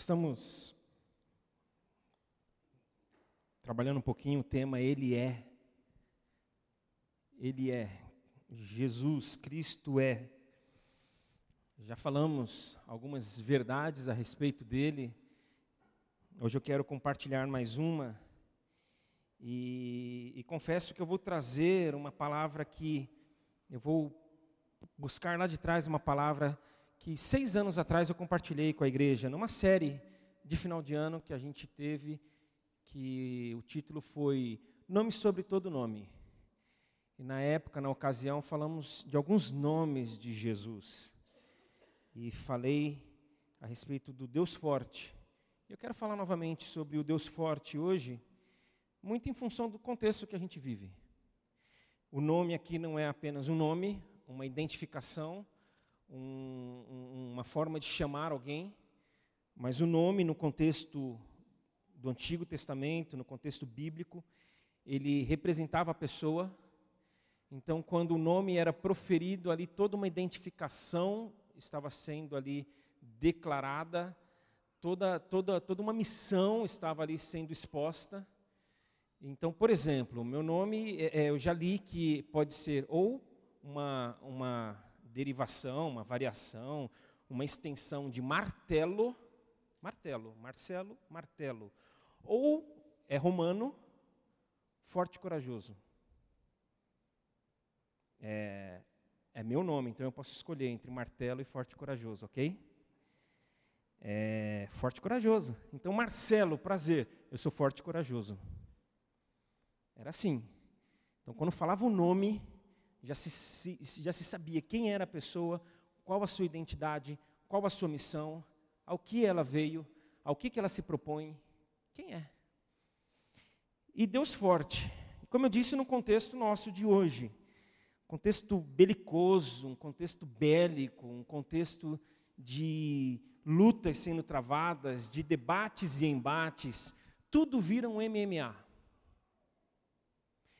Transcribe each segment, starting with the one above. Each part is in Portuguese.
Estamos trabalhando um pouquinho o tema Ele é. Ele é. Jesus Cristo é. Já falamos algumas verdades a respeito dele. Hoje eu quero compartilhar mais uma. E, e confesso que eu vou trazer uma palavra que eu vou buscar lá de trás uma palavra que seis anos atrás eu compartilhei com a igreja, numa série de final de ano que a gente teve, que o título foi Nome sobre todo nome. E na época, na ocasião, falamos de alguns nomes de Jesus. E falei a respeito do Deus forte. Eu quero falar novamente sobre o Deus forte hoje, muito em função do contexto que a gente vive. O nome aqui não é apenas um nome, uma identificação, um, uma forma de chamar alguém, mas o nome no contexto do Antigo Testamento, no contexto bíblico, ele representava a pessoa. Então, quando o nome era proferido ali, toda uma identificação estava sendo ali declarada, toda, toda, toda uma missão estava ali sendo exposta. Então, por exemplo, meu nome, é, é eu já li que pode ser ou uma, uma derivação, uma variação, uma extensão de martelo, martelo, Marcelo, martelo. Ou é romano, forte e corajoso. É, é meu nome, então eu posso escolher entre martelo e forte e corajoso, ok? É, forte e corajoso. Então, Marcelo, prazer, eu sou forte e corajoso. Era assim. Então, quando falava o nome, já se, já se sabia quem era a pessoa, qual a sua identidade, qual a sua missão, ao que ela veio, ao que, que ela se propõe, quem é. E Deus forte, como eu disse no contexto nosso de hoje, contexto belicoso, um contexto bélico, um contexto de lutas sendo travadas, de debates e embates, tudo vira um MMA.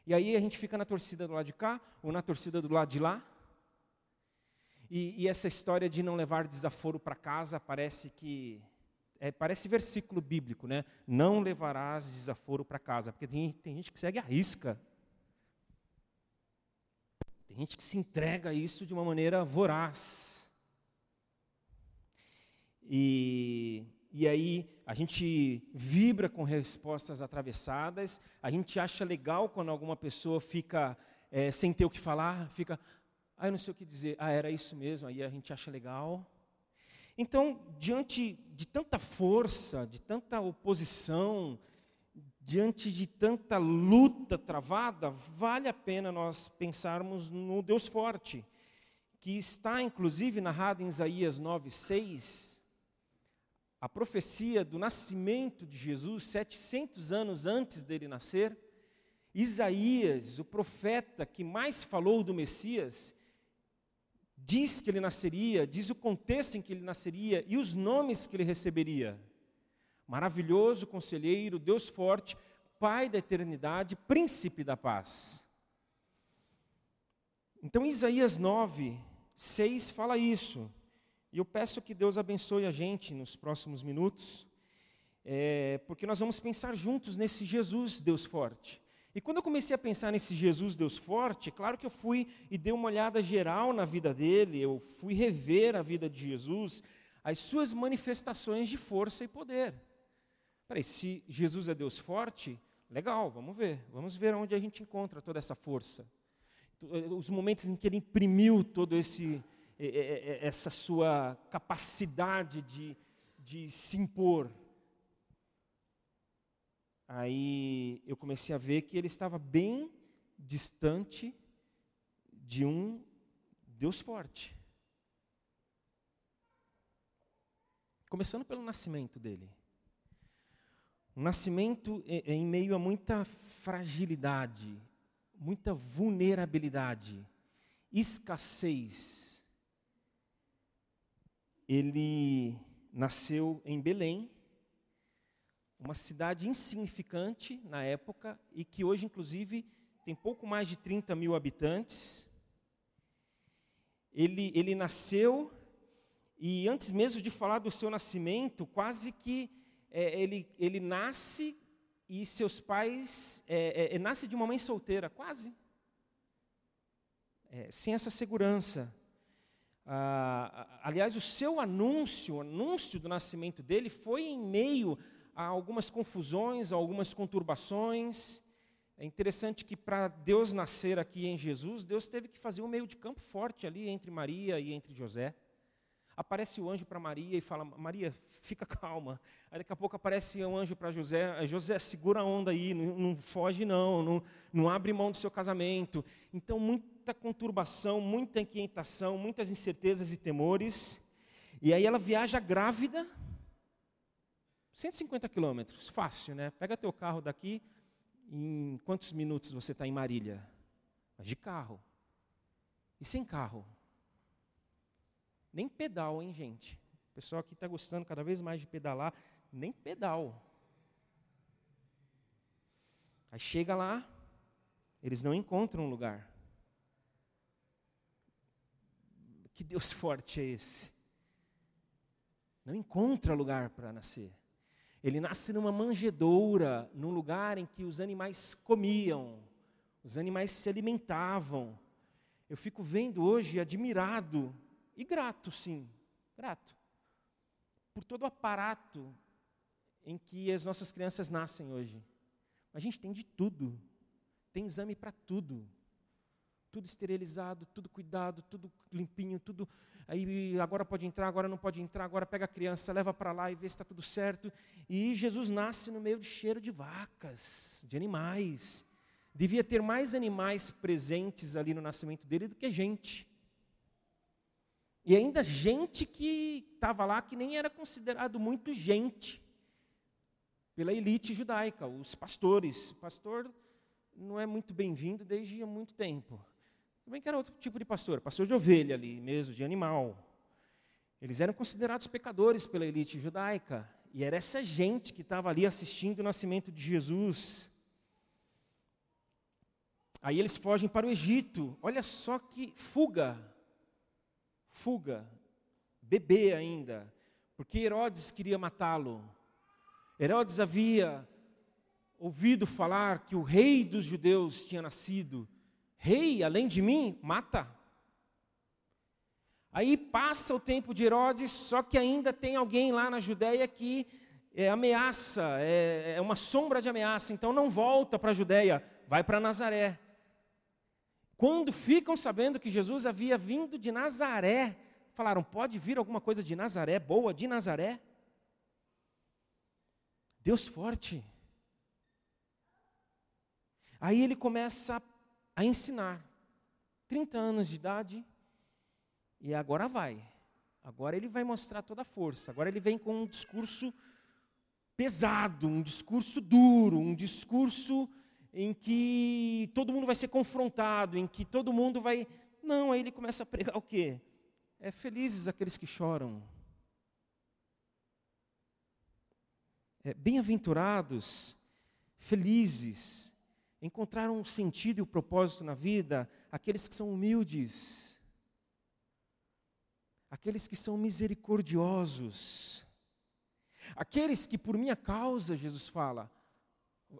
E aí a gente fica na torcida do lado de cá ou na torcida do lado de lá. E, e essa história de não levar desaforo para casa parece que é, parece versículo bíblico, né? Não levarás desaforo para casa, porque tem, tem gente que segue a risca. Tem gente que se entrega a isso de uma maneira voraz. E e aí a gente vibra com respostas atravessadas, a gente acha legal quando alguma pessoa fica é, sem ter o que falar, fica, ah, eu não sei o que dizer, ah, era isso mesmo, aí a gente acha legal. Então, diante de tanta força, de tanta oposição, diante de tanta luta travada, vale a pena nós pensarmos no Deus forte, que está inclusive narrado em Isaías 9, 6, a profecia do nascimento de Jesus, 700 anos antes dele nascer, Isaías, o profeta que mais falou do Messias, diz que ele nasceria, diz o contexto em que ele nasceria e os nomes que ele receberia. Maravilhoso conselheiro, Deus forte, Pai da eternidade, príncipe da paz. Então, Isaías 9, 6 fala isso. E eu peço que Deus abençoe a gente nos próximos minutos, é, porque nós vamos pensar juntos nesse Jesus, Deus forte. E quando eu comecei a pensar nesse Jesus, Deus forte, é claro que eu fui e dei uma olhada geral na vida dele, eu fui rever a vida de Jesus, as suas manifestações de força e poder. Peraí, se Jesus é Deus forte, legal, vamos ver, vamos ver onde a gente encontra toda essa força. Os momentos em que ele imprimiu todo esse essa sua capacidade de, de se impor. Aí eu comecei a ver que ele estava bem distante de um Deus forte. Começando pelo nascimento dele. Um nascimento em meio a muita fragilidade, muita vulnerabilidade, escassez ele nasceu em Belém, uma cidade insignificante na época e que hoje, inclusive, tem pouco mais de 30 mil habitantes. Ele, ele nasceu E antes mesmo de falar do seu nascimento, quase que é, ele, ele nasce e seus pais. É, é, é nasce de uma mãe solteira, quase. É, sem essa segurança. Ah, aliás, o seu anúncio, o anúncio do nascimento dele foi em meio a algumas confusões, a algumas conturbações. É interessante que para Deus nascer aqui em Jesus, Deus teve que fazer um meio de campo forte ali entre Maria e entre José. Aparece o anjo para Maria e fala: Maria, fica calma. Aí daqui a pouco aparece um anjo para José: José, segura a onda aí, não, não foge não, não, não abre mão do seu casamento. Então, muita conturbação, muita inquietação, muitas incertezas e temores. E aí ela viaja grávida, 150 quilômetros, fácil, né? Pega teu carro daqui, em quantos minutos você está em Marília? Mas de carro. E sem carro? Nem pedal, hein, gente? Pessoal aqui está gostando cada vez mais de pedalar, nem pedal. Aí chega lá, eles não encontram um lugar. Que Deus forte é esse? Não encontra lugar para nascer. Ele nasce numa manjedoura, num lugar em que os animais comiam, os animais se alimentavam. Eu fico vendo hoje admirado e grato, sim, grato, por todo o aparato em que as nossas crianças nascem hoje. A gente tem de tudo, tem exame para tudo. Tudo esterilizado, tudo cuidado, tudo limpinho, tudo. Aí agora pode entrar, agora não pode entrar, agora pega a criança, leva para lá e vê se está tudo certo. E Jesus nasce no meio de cheiro de vacas, de animais. Devia ter mais animais presentes ali no nascimento dele do que gente. E ainda gente que estava lá que nem era considerado muito gente pela elite judaica, os pastores. Pastor não é muito bem-vindo desde há muito tempo. Também que era outro tipo de pastor, pastor de ovelha ali mesmo, de animal. Eles eram considerados pecadores pela elite judaica. E era essa gente que estava ali assistindo o nascimento de Jesus. Aí eles fogem para o Egito. Olha só que fuga fuga, bebê ainda, porque Herodes queria matá-lo. Herodes havia ouvido falar que o rei dos judeus tinha nascido. Rei, além de mim, mata. Aí passa o tempo de Herodes, só que ainda tem alguém lá na Judéia que é, ameaça, é, é uma sombra de ameaça, então não volta para a Judéia, vai para Nazaré. Quando ficam sabendo que Jesus havia vindo de Nazaré, falaram: pode vir alguma coisa de Nazaré, boa de Nazaré? Deus forte. Aí ele começa a ensinar. 30 anos de idade, e agora vai. Agora ele vai mostrar toda a força. Agora ele vem com um discurso pesado, um discurso duro, um discurso em que todo mundo vai ser confrontado, em que todo mundo vai. Não, aí ele começa a pregar o quê? É felizes aqueles que choram. É, Bem-aventurados, felizes, encontraram um sentido e o propósito na vida, aqueles que são humildes, aqueles que são misericordiosos, aqueles que por minha causa, Jesus fala,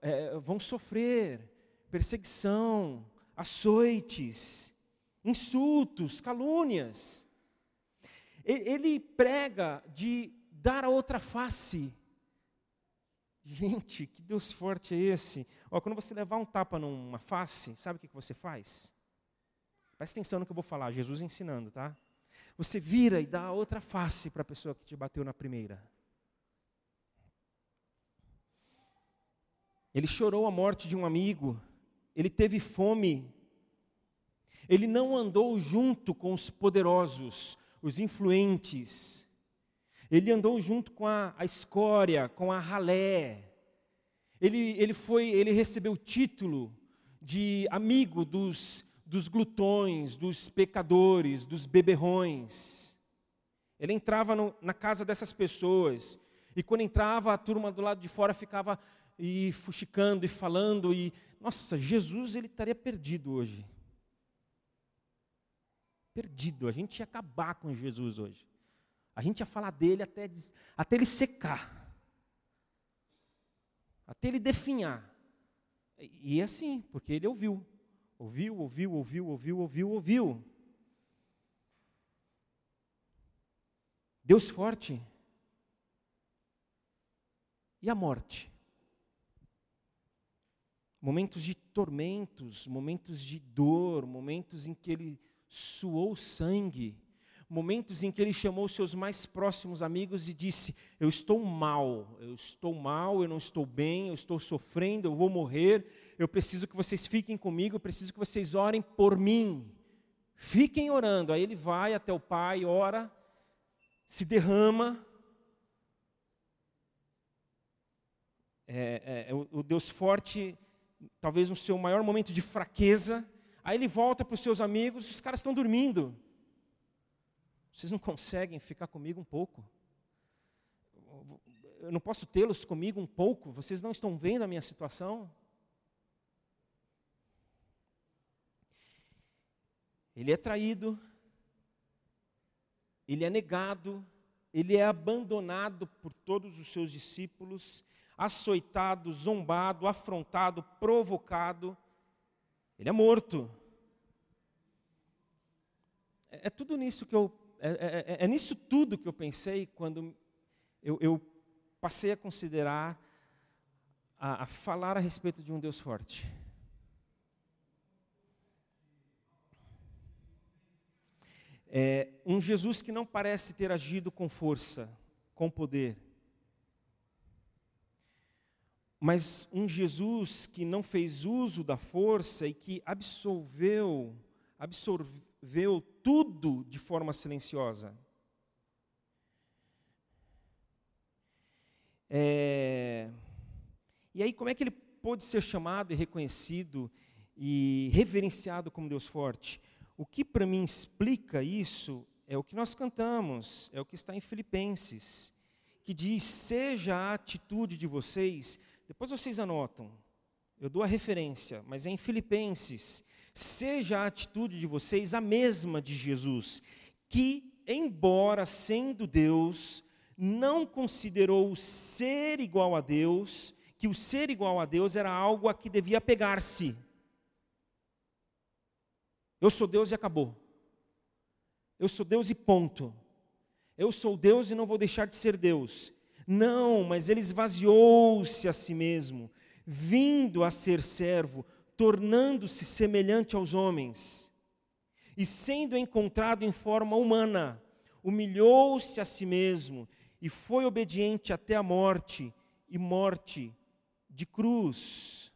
é, vão sofrer perseguição, açoites, insultos, calúnias. Ele prega de dar a outra face. Gente, que Deus forte é esse? Ó, quando você levar um tapa numa face, sabe o que você faz? Presta atenção no que eu vou falar, Jesus ensinando, tá? Você vira e dá a outra face para a pessoa que te bateu na primeira. Ele chorou a morte de um amigo, ele teve fome, ele não andou junto com os poderosos, os influentes, ele andou junto com a, a escória, com a ralé. Ele, ele foi, ele recebeu o título de amigo dos, dos glutões, dos pecadores, dos beberrões. Ele entrava no, na casa dessas pessoas, e quando entrava, a turma do lado de fora ficava e fuxicando e falando e nossa, Jesus ele estaria perdido hoje. Perdido, a gente ia acabar com Jesus hoje. A gente ia falar dele até, até ele secar, até ele definhar. E é assim, porque ele ouviu. Ouviu, ouviu, ouviu, ouviu, ouviu, ouviu. Deus forte. E a morte? Momentos de tormentos, momentos de dor, momentos em que ele suou sangue, momentos em que ele chamou seus mais próximos amigos e disse: Eu estou mal, eu estou mal, eu não estou bem, eu estou sofrendo, eu vou morrer, eu preciso que vocês fiquem comigo, eu preciso que vocês orem por mim. Fiquem orando. Aí ele vai até o pai, ora, se derrama. É, é, é o, o Deus forte, talvez no seu maior momento de fraqueza, Aí ele volta para os seus amigos, os caras estão dormindo. Vocês não conseguem ficar comigo um pouco? Eu não posso tê-los comigo um pouco? Vocês não estão vendo a minha situação? Ele é traído, ele é negado, ele é abandonado por todos os seus discípulos, açoitado, zombado, afrontado, provocado. Ele é morto. É, é tudo nisso que eu. É, é, é, é, nisso tudo que eu pensei quando eu, eu passei a considerar, a, a falar a respeito de um Deus forte. É, um Jesus que não parece ter agido com força, com poder, mas um Jesus que não fez uso da força e que absolveu, absorveu tudo de forma silenciosa. É... E aí, como é que ele pôde ser chamado e reconhecido e reverenciado como Deus forte? O que para mim explica isso é o que nós cantamos, é o que está em Filipenses, que diz: Seja a atitude de vocês depois vocês anotam. Eu dou a referência, mas é em Filipenses. Seja a atitude de vocês a mesma de Jesus, que, embora sendo Deus, não considerou ser igual a Deus, que o ser igual a Deus era algo a que devia pegar-se. Eu sou Deus e acabou. Eu sou Deus e ponto. Eu sou Deus e não vou deixar de ser Deus. Não, mas ele esvaziou-se a si mesmo, vindo a ser servo, tornando-se semelhante aos homens. E sendo encontrado em forma humana, humilhou-se a si mesmo e foi obediente até a morte e morte de cruz.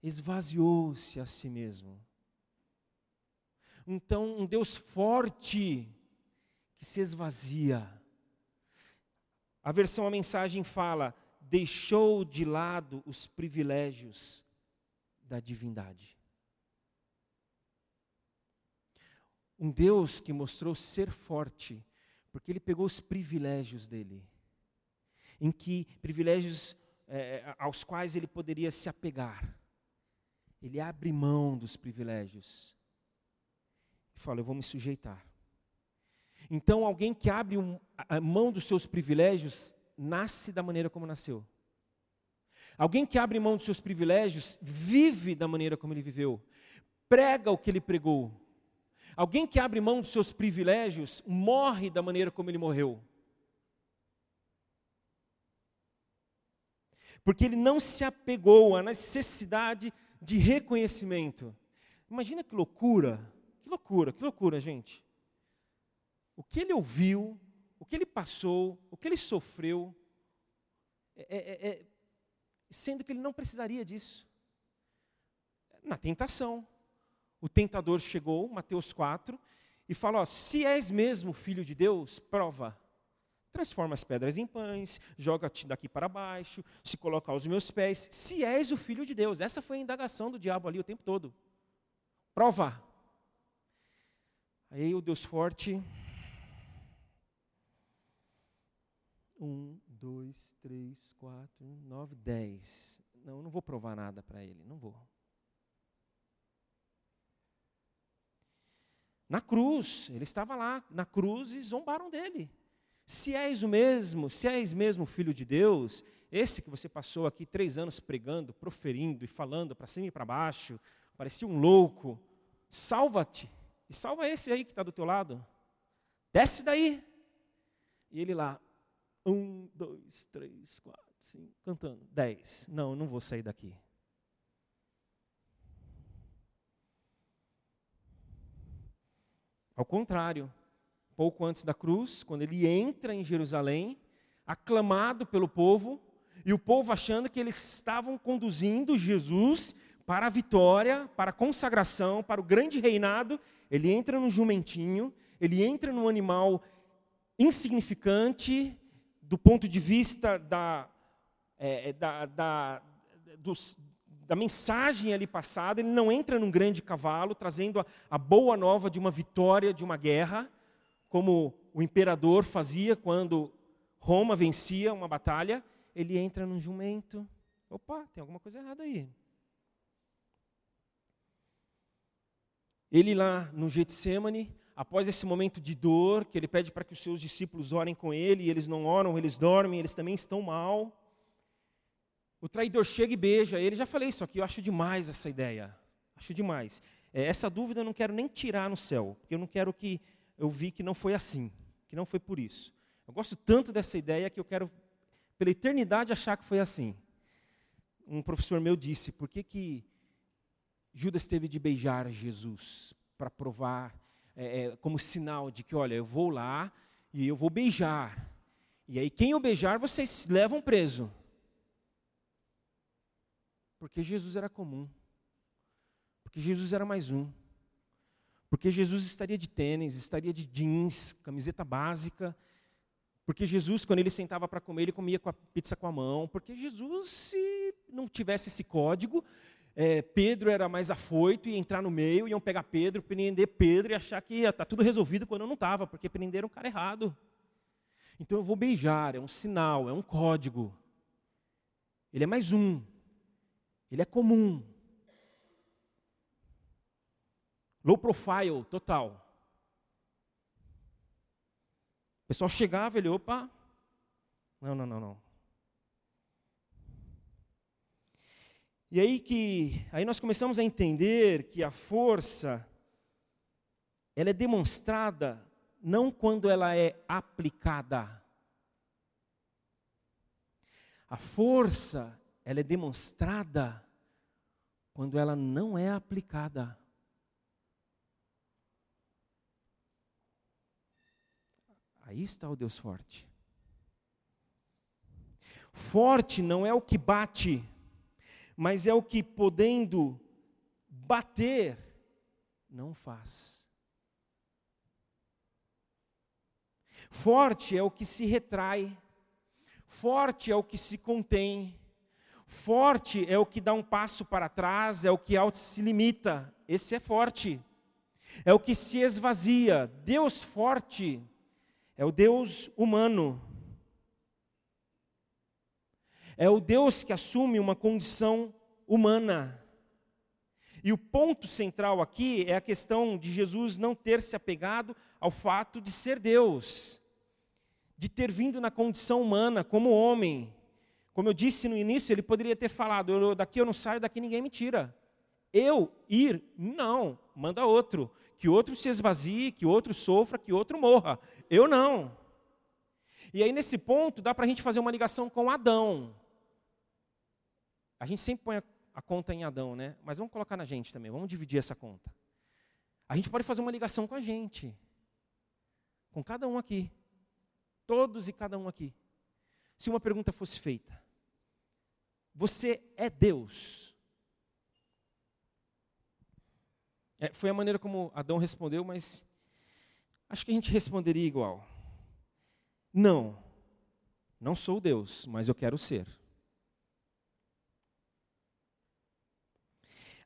Esvaziou-se a si mesmo. Então, um Deus forte que se esvazia a versão a mensagem fala: deixou de lado os privilégios da divindade. Um Deus que mostrou ser forte, porque ele pegou os privilégios dele, em que privilégios é, aos quais ele poderia se apegar. Ele abre mão dos privilégios e fala: Eu vou me sujeitar. Então, alguém que abre um, a mão dos seus privilégios nasce da maneira como nasceu. Alguém que abre mão dos seus privilégios vive da maneira como ele viveu, prega o que ele pregou. Alguém que abre mão dos seus privilégios morre da maneira como ele morreu. Porque ele não se apegou à necessidade de reconhecimento. Imagina que loucura, que loucura, que loucura, gente o que ele ouviu, o que ele passou, o que ele sofreu, é, é, é, sendo que ele não precisaria disso. Na tentação, o tentador chegou, Mateus 4, e falou: se és mesmo filho de Deus, prova. Transforma as pedras em pães, joga-te daqui para baixo, se coloca aos meus pés, se és o filho de Deus. Essa foi a indagação do diabo ali o tempo todo. Prova. Aí o Deus forte Um, dois, três, quatro, nove, dez. Não, não vou provar nada para ele, não vou. Na cruz, ele estava lá na cruz e zombaram dele. Se és o mesmo, se és mesmo filho de Deus, esse que você passou aqui três anos pregando, proferindo e falando para cima e para baixo, parecia um louco, salva-te e salva esse aí que está do teu lado. Desce daí. E ele lá, um, dois, três, quatro, cinco, cantando, dez. Não, não vou sair daqui. Ao contrário, pouco antes da cruz, quando ele entra em Jerusalém, aclamado pelo povo, e o povo achando que eles estavam conduzindo Jesus para a vitória, para a consagração, para o grande reinado, ele entra no jumentinho, ele entra num animal insignificante do ponto de vista da, é, da, da, dos, da mensagem ali passada, ele não entra num grande cavalo trazendo a, a boa nova de uma vitória de uma guerra, como o imperador fazia quando Roma vencia uma batalha, ele entra num jumento. Opa, tem alguma coisa errada aí. Ele lá no Getsemane, após esse momento de dor, que ele pede para que os seus discípulos orem com ele, e eles não oram, eles dormem, eles também estão mal. O traidor chega e beija ele. Já falei isso aqui, eu acho demais essa ideia. Acho demais. É, essa dúvida eu não quero nem tirar no céu, porque eu não quero que eu vi que não foi assim, que não foi por isso. Eu gosto tanto dessa ideia que eu quero, pela eternidade, achar que foi assim. Um professor meu disse: por que, que Judas teve de beijar Jesus? Para provar, é, é, como sinal de que, olha, eu vou lá e eu vou beijar. E aí, quem eu beijar, vocês levam preso. Porque Jesus era comum. Porque Jesus era mais um. Porque Jesus estaria de tênis, estaria de jeans, camiseta básica. Porque Jesus, quando ele sentava para comer, ele comia com a pizza com a mão. Porque Jesus, se não tivesse esse código, é, Pedro era mais afoito e entrar no meio, iam pegar Pedro, prender Pedro e achar que está tudo resolvido quando não estava, porque prenderam o cara errado. Então eu vou beijar, é um sinal, é um código. Ele é mais um. Ele é comum. Low profile, total. O pessoal chegava, ele, opa, não, não, não, não. E aí que, aí nós começamos a entender que a força, ela é demonstrada não quando ela é aplicada. A força, ela é demonstrada quando ela não é aplicada. Aí está o Deus forte. Forte não é o que bate, mas é o que podendo bater, não faz. Forte é o que se retrai, Forte é o que se contém. Forte é o que dá um passo para trás, é o que se limita. Esse é forte. É o que se esvazia. Deus forte é o Deus humano. É o Deus que assume uma condição humana. E o ponto central aqui é a questão de Jesus não ter se apegado ao fato de ser Deus de ter vindo na condição humana, como homem. Como eu disse no início, ele poderia ter falado: eu, daqui eu não saio, daqui ninguém me tira. Eu ir? Não, manda outro. Que outro se esvazie, que outro sofra, que outro morra. Eu não. E aí, nesse ponto, dá para a gente fazer uma ligação com Adão. A gente sempre põe a, a conta em Adão, né? Mas vamos colocar na gente também, vamos dividir essa conta. A gente pode fazer uma ligação com a gente, com cada um aqui todos e cada um aqui, se uma pergunta fosse feita: Você é Deus? É, foi a maneira como Adão respondeu, mas acho que a gente responderia igual. Não, não sou Deus, mas eu quero ser.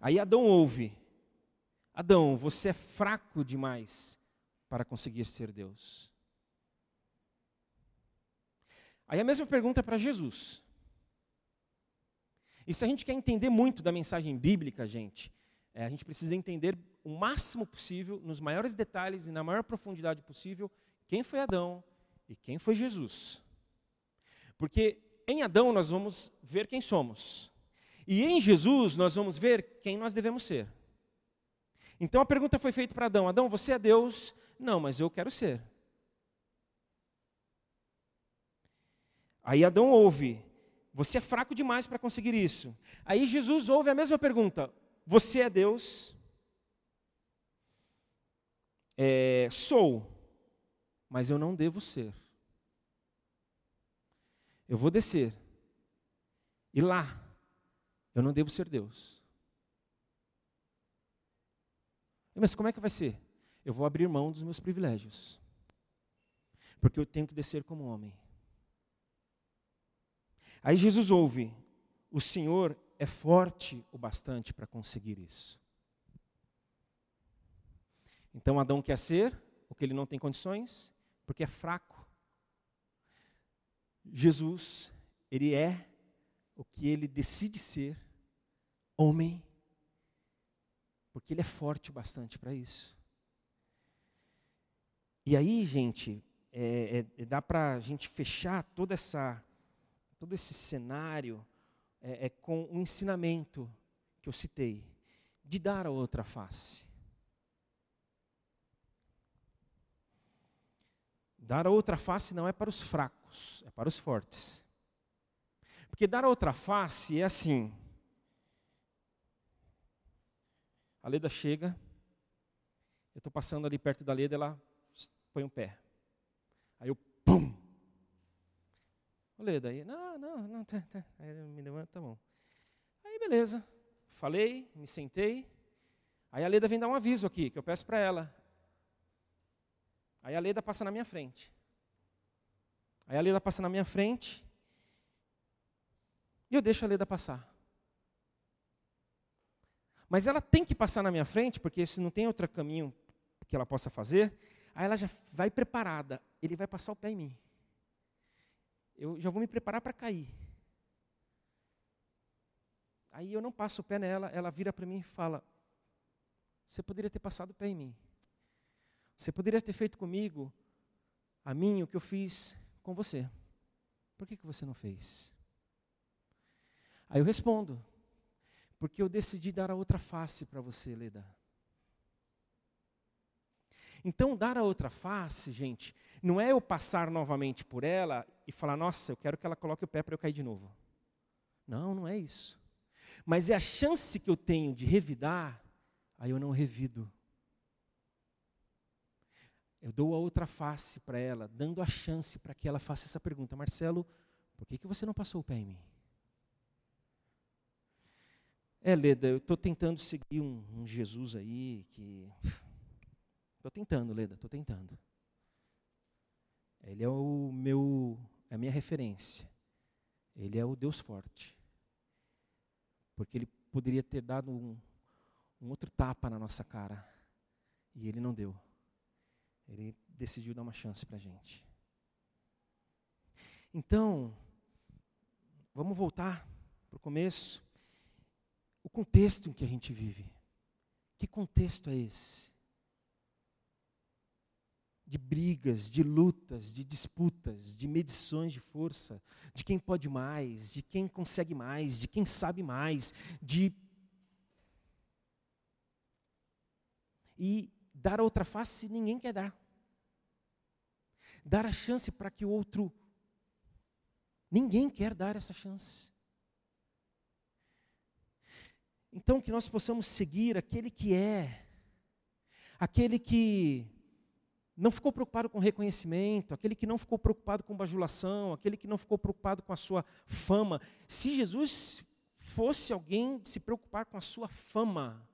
Aí Adão ouve: Adão, você é fraco demais para conseguir ser Deus. Aí a mesma pergunta para Jesus. E se a gente quer entender muito da mensagem bíblica, gente, É, a gente precisa entender o máximo possível, nos maiores detalhes e na maior profundidade possível, quem foi Adão e quem foi Jesus. Porque em Adão nós vamos ver quem somos. E em Jesus nós vamos ver quem nós devemos ser. Então a pergunta foi feita para Adão: Adão, você é Deus? Não, mas eu quero ser. Aí Adão ouve: Você é fraco demais para conseguir isso. Aí Jesus ouve a mesma pergunta: Você é Deus? É, sou, mas eu não devo ser. Eu vou descer. E lá, eu não devo ser Deus. Mas como é que vai ser? Eu vou abrir mão dos meus privilégios. Porque eu tenho que descer como homem. Aí Jesus ouve: o Senhor é forte o bastante para conseguir isso. Então Adão quer ser o que ele não tem condições, porque é fraco. Jesus, ele é o que ele decide ser, homem, porque ele é forte o bastante para isso. E aí, gente, é, é, dá para a gente fechar toda essa todo esse cenário é, é com o um ensinamento que eu citei, de dar a outra face. Dar a outra face não é para os fracos, é para os fortes. Porque dar a outra face é assim. A Leda chega, eu estou passando ali perto da Leda, ela põe um pé. Aí eu, pum, Falei, daí, não, não, não, tá, tá. Aí me levanta, tá bom. Aí, beleza. Falei, me sentei. Aí a Leda vem dar um aviso aqui, que eu peço para ela. Aí a Leda passa na minha frente. Aí a Leda passa na minha frente. E eu deixo a Leda passar. Mas ela tem que passar na minha frente, porque se não tem outro caminho que ela possa fazer, aí ela já vai preparada. Ele vai passar o pé em mim eu já vou me preparar para cair. Aí eu não passo o pé nela, ela vira para mim e fala: Você poderia ter passado o pé em mim. Você poderia ter feito comigo, a mim, o que eu fiz com você. Por que, que você não fez? Aí eu respondo: Porque eu decidi dar a outra face para você, Leda. Então, dar a outra face, gente, não é eu passar novamente por ela e falar, nossa, eu quero que ela coloque o pé para eu cair de novo. Não, não é isso. Mas é a chance que eu tenho de revidar, aí eu não revido. Eu dou a outra face para ela, dando a chance para que ela faça essa pergunta: Marcelo, por que, que você não passou o pé em mim? É, Leda, eu estou tentando seguir um, um Jesus aí que Estou tentando, Leda, estou tentando. Ele é o meu, a minha referência. Ele é o Deus forte. Porque ele poderia ter dado um, um outro tapa na nossa cara. E ele não deu. Ele decidiu dar uma chance para a gente. Então, vamos voltar para o começo. Contexto em que a gente vive. Que contexto é esse? de brigas, de lutas, de disputas, de medições de força, de quem pode mais, de quem consegue mais, de quem sabe mais, de. E dar a outra face ninguém quer dar. Dar a chance para que o outro. Ninguém quer dar essa chance. Então, que nós possamos seguir aquele que é, aquele que não ficou preocupado com reconhecimento, aquele que não ficou preocupado com bajulação, aquele que não ficou preocupado com a sua fama. Se Jesus fosse alguém se preocupar com a sua fama,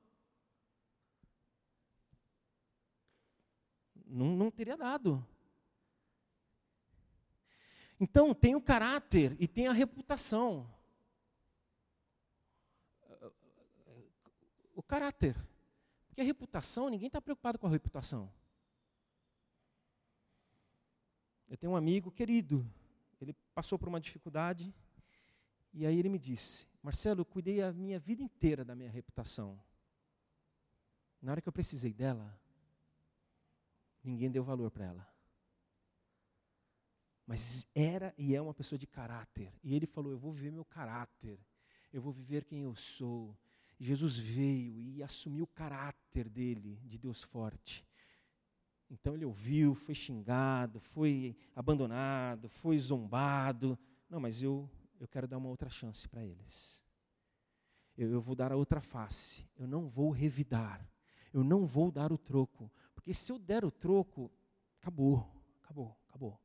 não, não teria dado. Então, tem o caráter e tem a reputação. Caráter. Porque a reputação, ninguém está preocupado com a reputação. Eu tenho um amigo querido, ele passou por uma dificuldade e aí ele me disse: Marcelo, eu cuidei a minha vida inteira da minha reputação. Na hora que eu precisei dela, ninguém deu valor para ela. Mas era e é uma pessoa de caráter. E ele falou: Eu vou viver meu caráter. Eu vou viver quem eu sou. Jesus veio e assumiu o caráter dele, de Deus forte. Então ele ouviu, foi xingado, foi abandonado, foi zombado. Não, mas eu, eu quero dar uma outra chance para eles. Eu, eu vou dar a outra face. Eu não vou revidar. Eu não vou dar o troco. Porque se eu der o troco, acabou, acabou, acabou.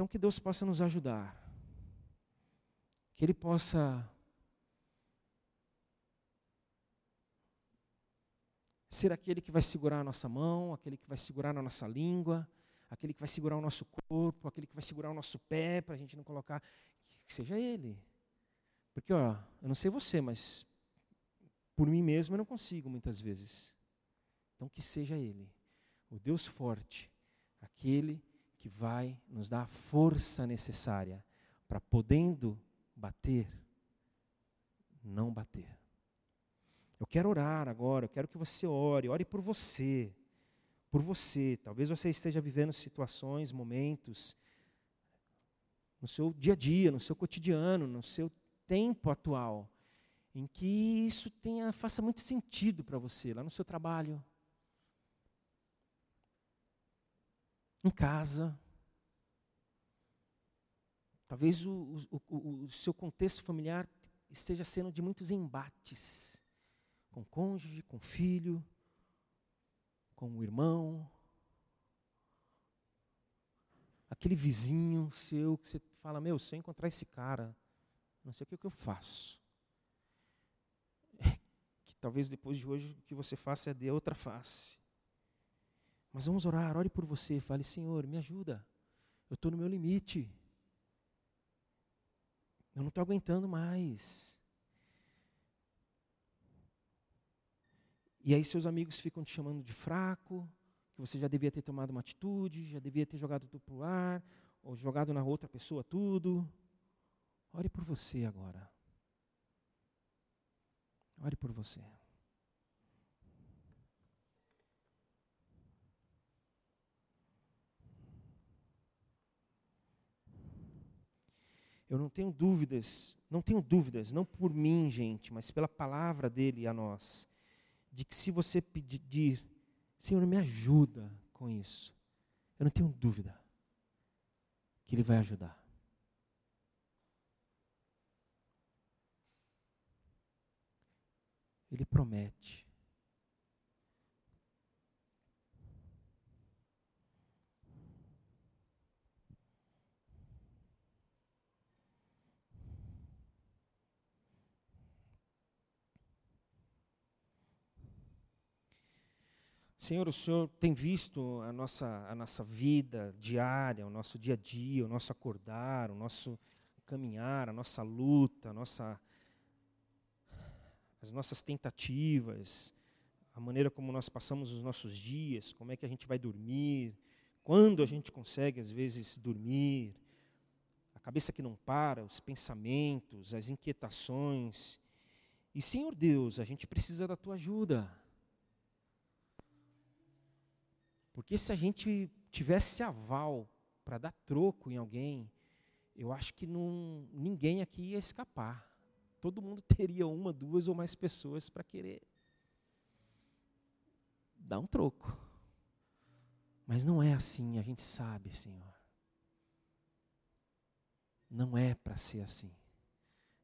Então, que Deus possa nos ajudar, que Ele possa ser aquele que vai segurar a nossa mão, aquele que vai segurar a nossa língua, aquele que vai segurar o nosso corpo, aquele que vai segurar o nosso pé, para a gente não colocar. Que seja Ele. Porque, ó, eu não sei você, mas por mim mesmo eu não consigo muitas vezes. Então, que seja Ele, o Deus forte, aquele que vai nos dar a força necessária para, podendo bater, não bater. Eu quero orar agora, eu quero que você ore, ore por você, por você. Talvez você esteja vivendo situações, momentos, no seu dia a dia, no seu cotidiano, no seu tempo atual, em que isso tenha, faça muito sentido para você, lá no seu trabalho, em casa. Talvez o, o, o, seu contexto familiar esteja sendo de muitos embates com o cônjuge, com o filho, com o irmão, aquele vizinho seu que você fala: Meu, se eu encontrar esse cara, não sei o que, que eu faço. que talvez depois de hoje o que você faça é de outra face. Mas vamos orar, ore por você, fale, Senhor, me ajuda. Eu estou no meu limite. Eu não estou aguentando mais. E aí seus amigos ficam te chamando de fraco, que você já devia ter tomado uma atitude, já devia ter jogado tudo para o ar, ou jogado na outra pessoa tudo. Ore por você agora. Ore por você. Eu não tenho dúvidas, não tenho dúvidas, não por mim, gente, mas pela palavra dele a nós, de que se você pedir, Senhor, me ajuda com isso, eu não tenho dúvida que ele vai ajudar. Ele promete. Senhor, o Senhor tem visto a nossa, a nossa vida diária, o nosso dia a dia, o nosso acordar, o nosso caminhar, a nossa luta, a nossa, as nossas tentativas, a maneira como nós passamos os nossos dias, como é que a gente vai dormir, quando a gente consegue, às vezes, dormir, a cabeça que não para, os pensamentos, as inquietações. E, Senhor Deus, a gente precisa da tua ajuda. Porque se a gente tivesse aval para dar troco em alguém, eu acho que não, ninguém aqui ia escapar. Todo mundo teria uma, duas ou mais pessoas para querer dar um troco. Mas não é assim, a gente sabe, Senhor. Não é para ser assim.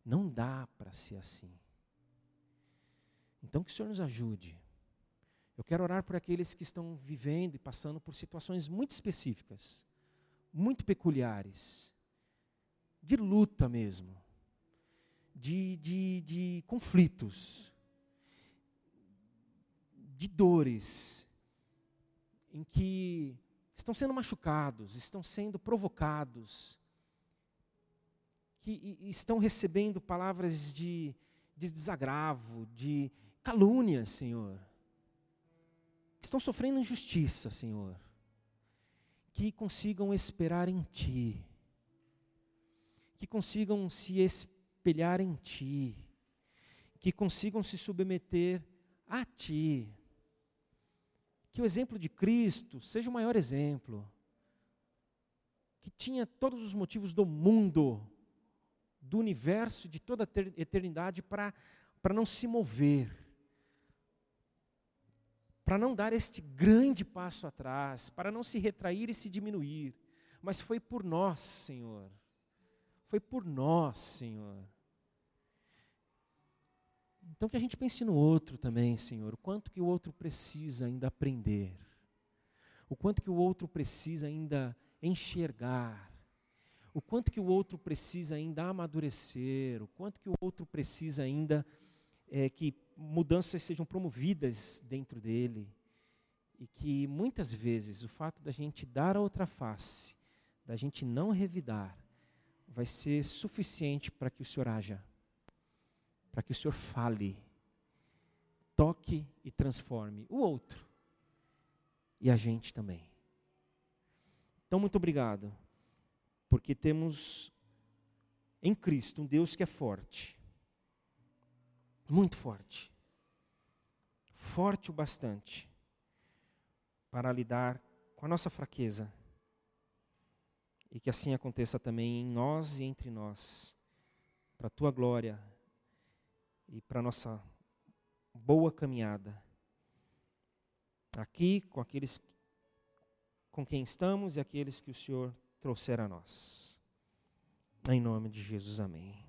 Não dá para ser assim. Então que o Senhor nos ajude eu quero orar por aqueles que estão vivendo e passando por situações muito específicas, muito peculiares, de luta mesmo, de, de, de conflitos, de dores, em que estão sendo machucados, estão sendo provocados, que estão recebendo palavras de, de desagravo, de calúnia, Senhor estão sofrendo injustiça, Senhor, que consigam esperar em Ti, que consigam se espelhar em Ti, que consigam se submeter a Ti. Que o exemplo de Cristo seja o maior exemplo. Que tinha todos os motivos do mundo, do universo, de toda a eternidade para não se mover para não dar este grande passo atrás, para não se retrair e se diminuir, mas foi por nós, Senhor. Foi por nós, Senhor. Então que a gente pense no outro também, Senhor, o quanto que o outro precisa ainda aprender, o quanto que o outro precisa ainda enxergar, o quanto que o outro precisa ainda amadurecer, o quanto que o outro precisa ainda é, que mudanças sejam promovidas dentro dele. E que muitas vezes o fato da gente dar a outra face, da gente não revidar, vai ser suficiente para que o Senhor haja, para que o Senhor fale, toque e transforme o outro e a gente também. Então, muito obrigado, porque temos em Cristo um Deus que é forte, muito forte. Forte o bastante para lidar com a nossa fraqueza. E que assim aconteça também em nós e entre nós, para a tua glória e para a nossa boa caminhada. Aqui, com aqueles com quem estamos e aqueles que o Senhor trouxer a nós. Em nome de Jesus, amém.